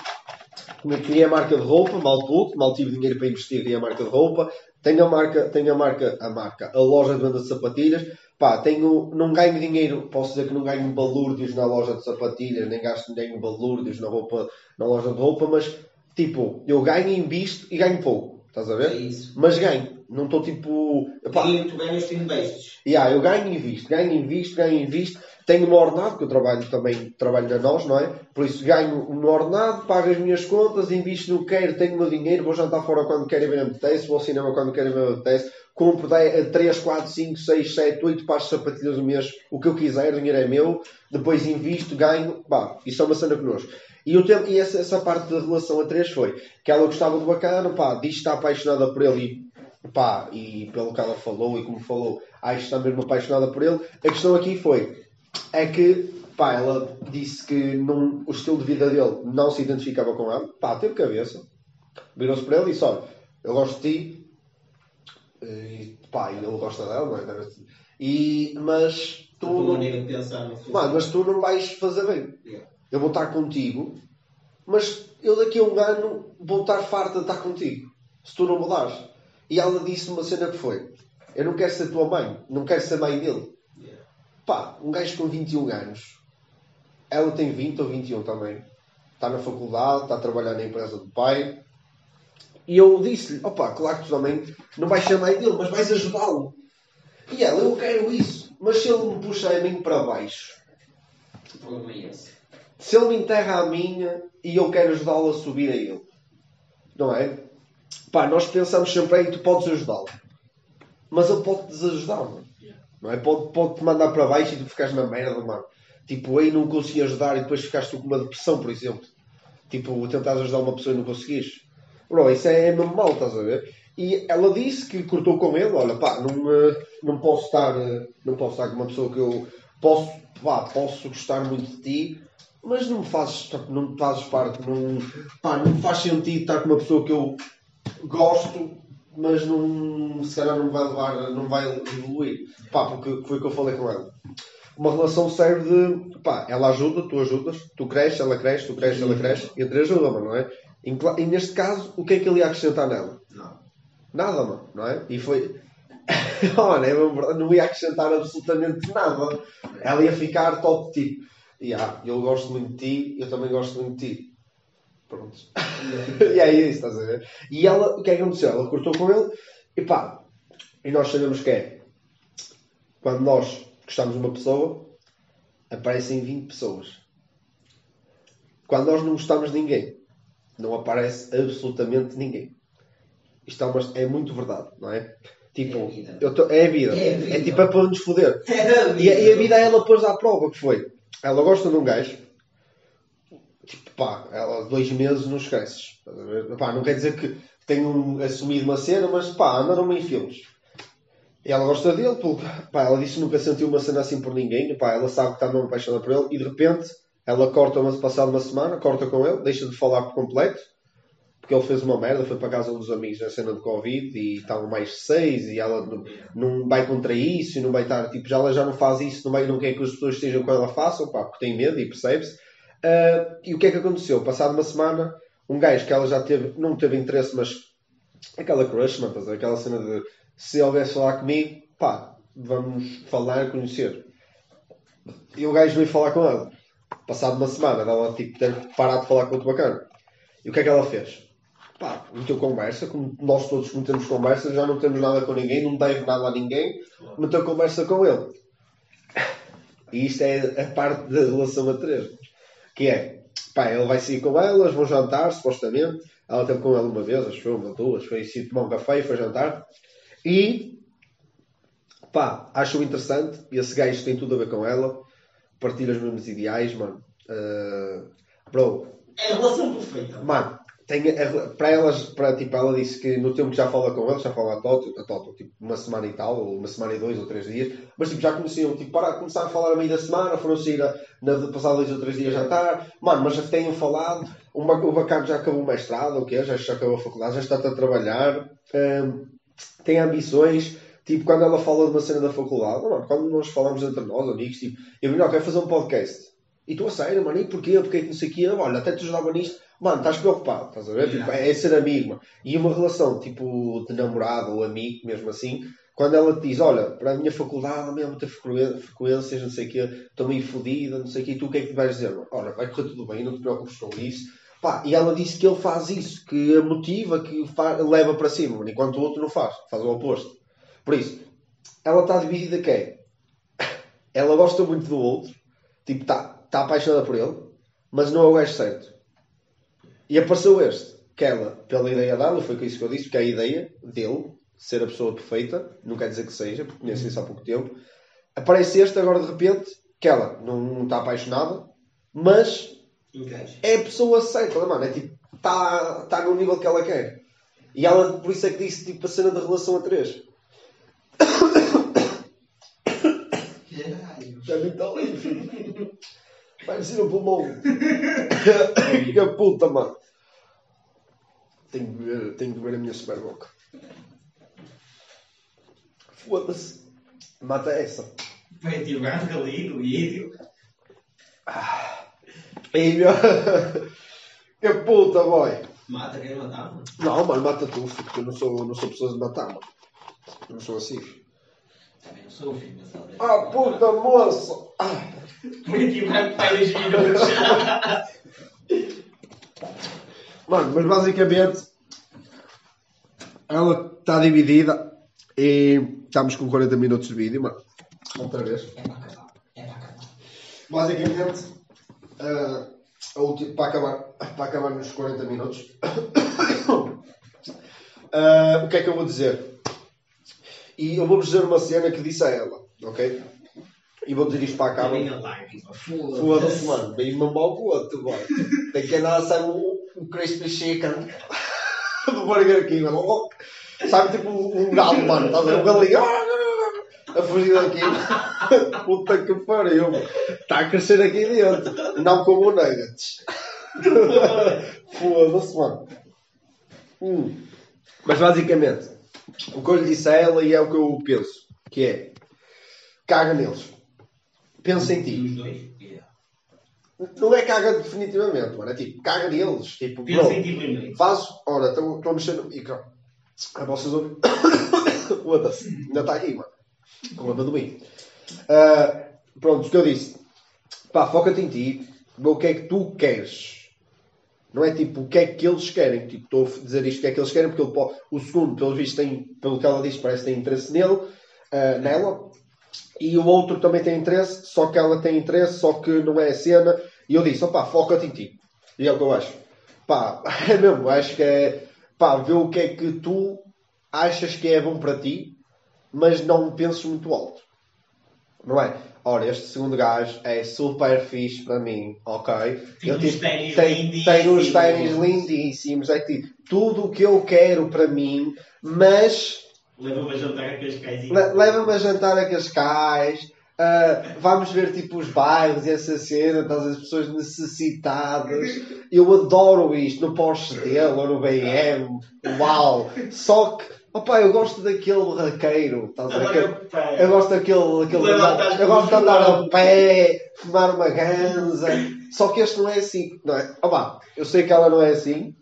Criei a marca de roupa, mal pude, mal tive dinheiro para investir, criei a marca de roupa. Tenho a marca, tenho a marca, a marca, a loja de venda de sapatilhas. Pá, tenho, não ganho dinheiro, posso dizer que não ganho balúrdios na loja de sapatilhas, nem gasto nem balúrdios na roupa, na loja de roupa, mas tipo, eu ganho, invisto e ganho pouco. Estás a É ver? isso. Mas ganho. Não estou tipo. Epá, E tu ganhas, tu investes. Yeah, eu ganho e invisto, ganho e invisto, ganho e invisto. Tenho uma ordenado, que eu trabalho também, trabalho na nós, não é? Por isso ganho um ordenado, pago as minhas contas, invisto no que quero, tenho o meu dinheiro, vou jantar fora quando quero e ver me apetece, vou ao cinema quando quero e ver me apetece, compro 3, 4, 5, 6, 7, 8 pares de sapatilhas no mês, o que eu quiser, o dinheiro é meu, depois invisto, ganho, pá, isso é uma cena connosco. E, o tempo, e essa, essa parte da relação a três foi que ela gostava do bacana, pá, diz que está apaixonada por ele e, pá, e pelo que ela falou e como falou, acho que está mesmo apaixonada por ele. A questão aqui foi, é que, pá, ela disse que não, o estilo de vida dele não se identificava com ela, pá, teve cabeça, virou-se para ele e disse, olha, eu gosto de ti, e, pá, ele gosta dela, não é? E, mas tu não. Mano, mas tu não vais fazer bem. Yeah. Eu vou estar contigo, mas eu daqui a um ano vou estar farta de estar contigo. Se tu não mudares. E ela disse uma cena que foi: Eu não quero ser tua mãe, não quero ser mãe dele. Yeah. Pá, um gajo com 21 anos, ela tem 20 ou 21 também. Está na faculdade, está a trabalhar na empresa do pai. E eu disse-lhe: Opa, claro que tu também não vais ser mãe dele, mas vais ajudá-lo. E ela: Eu quero isso. Mas se ele me puxa a mim para baixo, O problema é esse. se ele me enterra a minha e eu quero ajudá-lo a subir a ele, não é? Pá, nós pensamos sempre aí, tu podes ajudá-lo, mas ele pode desajudar, mano. Não é? Pode, pode te mandar para baixo e tu ficas na merda, mano. Tipo, aí não consegui ajudar e depois ficaste com uma depressão, por exemplo. Tipo, tentares ajudar uma pessoa e não conseguires. Bro, isso é, mesmo mal, estás a ver? E ela disse que cortou com ele, olha, pá, não, eh, não posso estar, não posso estar com uma pessoa que eu posso, pá, posso gostar muito de ti, mas não me fazes, não me fazes parte, não, pá, não me faz sentido estar com uma pessoa que eu gosto, mas não, se calhar não vai levar, não vai evoluir. Pá, porque foi o que eu falei com ela. Uma relação serve de, pá, ela ajuda, tu ajudas, tu cresces, ela cresce, tu cresces, ela cresce, e a três ajuda, não é? E neste caso, o que é que ele ia acrescentar nela? Não. Nada, mano, não é? E foi. mano, é não ia acrescentar absolutamente nada. Ela ia ficar top tipo. E ah, eu gosto muito de ti, eu também gosto muito de ti. Pronto. e é isso, estás a ver? E ela, o que é que aconteceu? Ela cortou com ele e pá, e nós sabemos que é quando nós gostamos de uma pessoa, aparecem 20 pessoas. Quando nós não gostamos de ninguém, não aparece absolutamente ninguém. isto é, uma- é muito verdade, não é? Tipo, É a tô- é a vida. É a vida. É tipo, é para nos foder. É E, a- e a vida ela pôs à prova, que foi? Ela gosta de um gajo, tipo, pá, ela dois meses não esqueces. A? Pá, não quer dizer que tenham assumido uma cena, mas pá, andaram em filmes. E ela gosta dele, porque, pá, ela disse que nunca sentiu uma cena assim por ninguém, pá, ela sabe que está mesmo apaixonada por ele, e de repente ela corta, uma, passado uma semana, corta com ele, deixa de falar por completo, porque ele fez uma merda, foi para casa dos amigos na cena de Covid e estavam mais seis e ela não, não vai contra isso e não vai estar, tipo, já ela já não faz isso, não, vai, não quer que as pessoas estejam com ela façam, pá, porque tem medo e percebe-se. Ah, e o que é que aconteceu? Passado uma semana, um gajo que ela já teve, não teve interesse, mas aquela crush, ver? aquela cena de se ele viesse falar comigo, pá, vamos falar, conhecer. E o gajo veio falar com ela. Passado uma semana, ela tipo, ter parado de falar com outro bacana. E o que é que ela fez? Pá, meteu conversa, como nós todos que metemos conversa, já não temos nada com ninguém, não deve nada a ninguém, meteu conversa com ele. E isto é a parte da relação a três. Que é, pá, ele vai sair com elas, vão jantar, supostamente. Ela teve com ele uma vez, acho que foi uma, duas, foi assim, tomar um café e foi jantar. E, pá, acho interessante. Esse gajo tem tudo a ver com ela. Partilha os mesmos ideais, mano. Uh, bro, É a relação perfeita. Mano, tem para elas, para, tipo, ela disse que no tempo que já fala com eles, já fala a Toto, a Toto, tipo, uma semana e tal, ou uma semana e dois ou três dias, mas tipo, já conheciam, tipo, para começar a falar a meio da semana, foram sair a, na, passar dois ou três dias a jantar, mano, mas já tenham falado, o, o bacana já acabou o mestrado, o quê? Já, já acabou a faculdade, já está a trabalhar, hum, tem ambições, tipo, quando ela fala de uma cena da faculdade, mano, quando nós falamos entre nós, amigos, tipo, eu não, quero fazer um podcast. E tu a sério, mano, e porquê? Porquê que não sei o quê? Olha, até te ajudava nisto. Mano, estás preocupado, estás a ver? Tipo, é, é ser amigo, mano. E uma relação, tipo, de namorado ou amigo, mesmo assim, quando ela te diz, olha, para a minha faculdade, mesmo frequen- frequências, não sei o quê, estou meio fodida, não sei o quê, e tu o que é que vais dizer? Olha, vai correr tudo bem, não te preocupes com isso. Pá, e ela disse que ele faz isso, que a motiva, que fa- leva para cima, enquanto o outro não faz, faz o oposto. Por isso, ela está dividida que é, ela gosta muito do outro, tipo, está tá apaixonada por ele, mas não é o gajo certo. E apareceu este, que ela, pela ideia dela, foi com isso que eu disse, porque é a ideia dele, ser a pessoa perfeita, não quer dizer que seja, porque conheço isso há pouco tempo. Aparece este agora de repente, que ela não, não está apaixonada, mas é a pessoa certa, mano, é tipo, está tá no nível que ela quer. E ela, por isso é que disse, tipo, a cena da relação a três. Me está livre. Vai descer o pulmão. que puta, mano. Tenho que ver, tenho que ver a minha super boca. Foda-se. Mata essa. Vai tirar ali no vídeo. Ei, meu. Que puta, boy. Mata quem matar, mano. Não, mano, mata tu, porque eu não sou, não sou pessoa de matar, mano. Eu não sou assim. Também não sou o filho, mas talvez. Ah, puta moça! Tirar pais giros. Mano, mas basicamente ela está dividida e estamos com 40 minutos de vídeo, mano. Outra vez. É para acabar. É para acabar. Basicamente, ah, a ulti- para, acabar, para acabar nos 40 minutos, ah, o que é que eu vou dizer? E eu vou-vos dizer uma cena que disse a ela, ok? E vou dizer isto para a lágrima. Foda-se, mano. Bem mamar o outro, mano. Tem que andar a sair o, o Crispy Chicken do Burger King, mano. Sabe, tipo um galo, mano. Estás a ver? Um galinho. A fugir daqui. Puta que pariu, mano. Está a crescer aqui dentro. Não como nuggets. Foda-se, mano. Hum. Mas basicamente, o que eu lhe disse a ela e é o que eu penso, que é caga neles. Pensa em ti. Os dois? Yeah. Não é caga definitivamente, mano. É tipo, caga neles. Tipo, Pensa em ti primeiro. faz. Ora, estou a mexer no micro. A vocês ouvem. Foda-se. Ainda está aqui, mano. Com a amendoim. Ah, pronto, o que eu disse. Pá, foca-te em ti. O que é que tu queres. Não é tipo o que é que eles querem. Tipo, estou a dizer isto o que é que eles querem, porque ele pode- o segundo, pelo visto, tem, pelo que ela diz, parece que tem interesse nele, ah, nela. E o outro também tem interesse, só que ela tem interesse, só que não é a cena. E eu disse, opá, foca-te em ti. E é o que eu acho. Pá, é mesmo, acho que é. pá, vê o que é que tu achas que é bom para ti, mas não penses muito alto. Não é? Ora, este segundo gajo é super fixe para mim, ok? Tem Eu, uns ténis lindíssimos. tem uns ténis lindíssimos, é tipo, tudo o que eu quero para mim, mas Leva-me a jantar a Cascais. Le- Leva-me a jantar a Cascais. ah, vamos ver tipo os bairros e essa cena, ver, as pessoas necessitadas. Eu adoro isto no Porsche dele ou no BM. Uau! Só que, opá, eu gosto daquele barraqueiro. Estás a ver? Eu gosto daquele. aquele Levantar eu gosto de andar a pé, fumar uma ganza. Só que este não é assim, não é? Opá, eu sei que ela não é assim.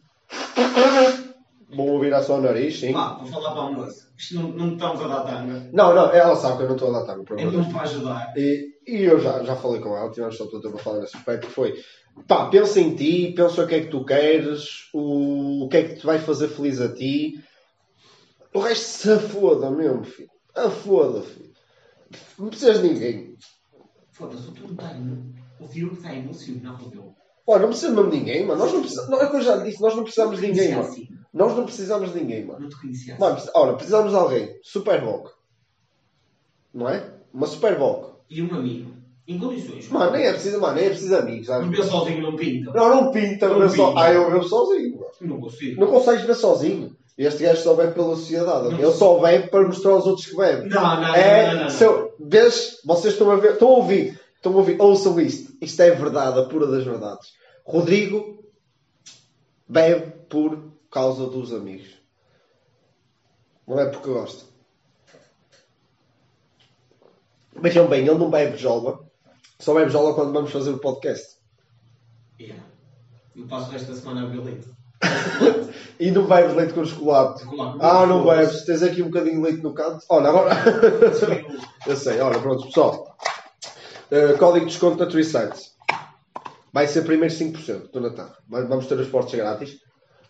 Vou ouvir a só o nariz, sim. Pá, vou falar para a moça. Isto não, não estamos a dar tanga. Não, não, ela sabe que eu não estou a dar mesmo Deus. para ajudar. E, e eu já, já falei com ela, tivemos só tempo a falar nesse aspecto, que foi pá, pensa em ti, pensa o que é que tu queres, o, o que é que te vai fazer feliz a ti. O resto se afoda mesmo, filho. Afoda, filho. Não precisas de ninguém. Foda-se, o tu não está emo- O Diogo está emocionado, meu. Olha, não precisa mesmo de ninguém, mano. Nós não precisamos, não, é o que eu já disse, nós não precisamos de ninguém, mano. Assim. Nós não precisamos de ninguém, mano. Não te conhecia assim. Mano, olha, precisamos de alguém. Super Vogue. Não é? Uma Super Vogue. E um amigo. Em condições. Mano, nem é preciso, mano, nem é preciso amigos. sabe? Beber sozinho não pinta. Não, não pinta, Não não só. pinta. Ah, eu bebo sozinho. mano. Não consigo. Não consegues ver sozinho. Este gajo só bebe pela sociedade. Não. Ele só bebe para mostrar aos outros que bebe. Não, não, não, é, não, não, não. se eu- vês, vocês estão a ver, estão a ouvir, estão a ouvir, ouçam isto. Isto é verdade, a pura das verdades. Rodrigo bebe por causa dos amigos. Não é porque gosta. Vejam bem, ele não bebe jola. Só bebe jola quando vamos fazer o podcast. Yeah. Eu passo o resto da semana a leite. E não bebes leite com chocolate. Ah, não bebes. Tens aqui um bocadinho de leite no canto. Olha, agora. Eu sei. Olha, pronto, pessoal. Uh, código de desconto na Tree Sites. Vai ser primeiro 5% do Natal. Vamos ter os portos grátis.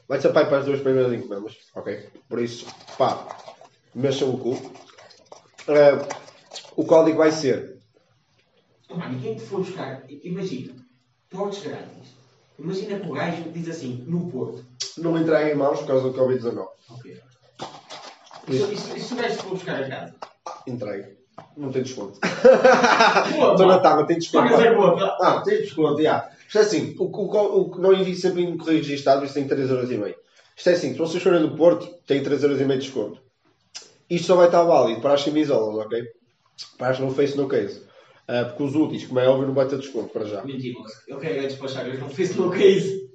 Vai ser pai para as duas primeiras encomendas. Ok? Por isso, pá, mexam o cu. Uh, o código vai ser. Mano, e quem te for buscar, imagina, portos grátis. Imagina que o gajo diz assim, no Porto. Não me entreguem em mãos por causa do Covid-19. Ok. E se- o gajo for buscar a casa? Entregue. Não tem desconto. Do Natal, não tem desconto. Pagas a conta. Ah, tem desconto, já. Isto é assim, o, que não envio sempre em correio registado, isso tem 3,5€. Isto é assim, se vocês forem do Porto, tem 3,5€ de desconto. Isto só vai estar válido para as camisolas, ok? Para as no Face no Case. Ah, porque os úteis, como é óbvio, não vai ter desconto para já. Mentira, moça. eu quero é despachar, eu não fiz no case.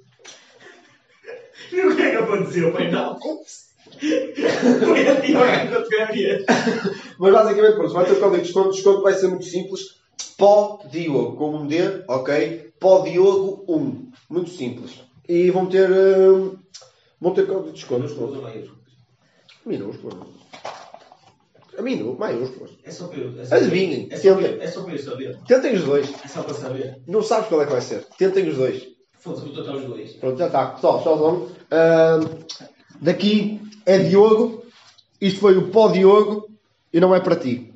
E o que é que aconteceu? Foi não. Foi a ti a fotografia. Mas basicamente, pronto, vai ter o código de desconto. O desconto vai ser muito simples. Pó Diogo, com um D, ok? Pó Diogo 1. Muito simples. E vão ter. ah, vão ter código de desconto. pronto. Minúsculo. A minúsculo, maiúsculas. É só para eu. É só Adivinhem, É só, tentem. é só para eu saber. Tentem os dois. É só para saber. Não sabes qual é que vai ser. Tentem os dois. Foda-se, vou tratar os dois. Pronto, já está. Pessoal, pessoal, vamos. Ahm, daqui é Diogo. Isto foi o pó Diogo. E não é para ti.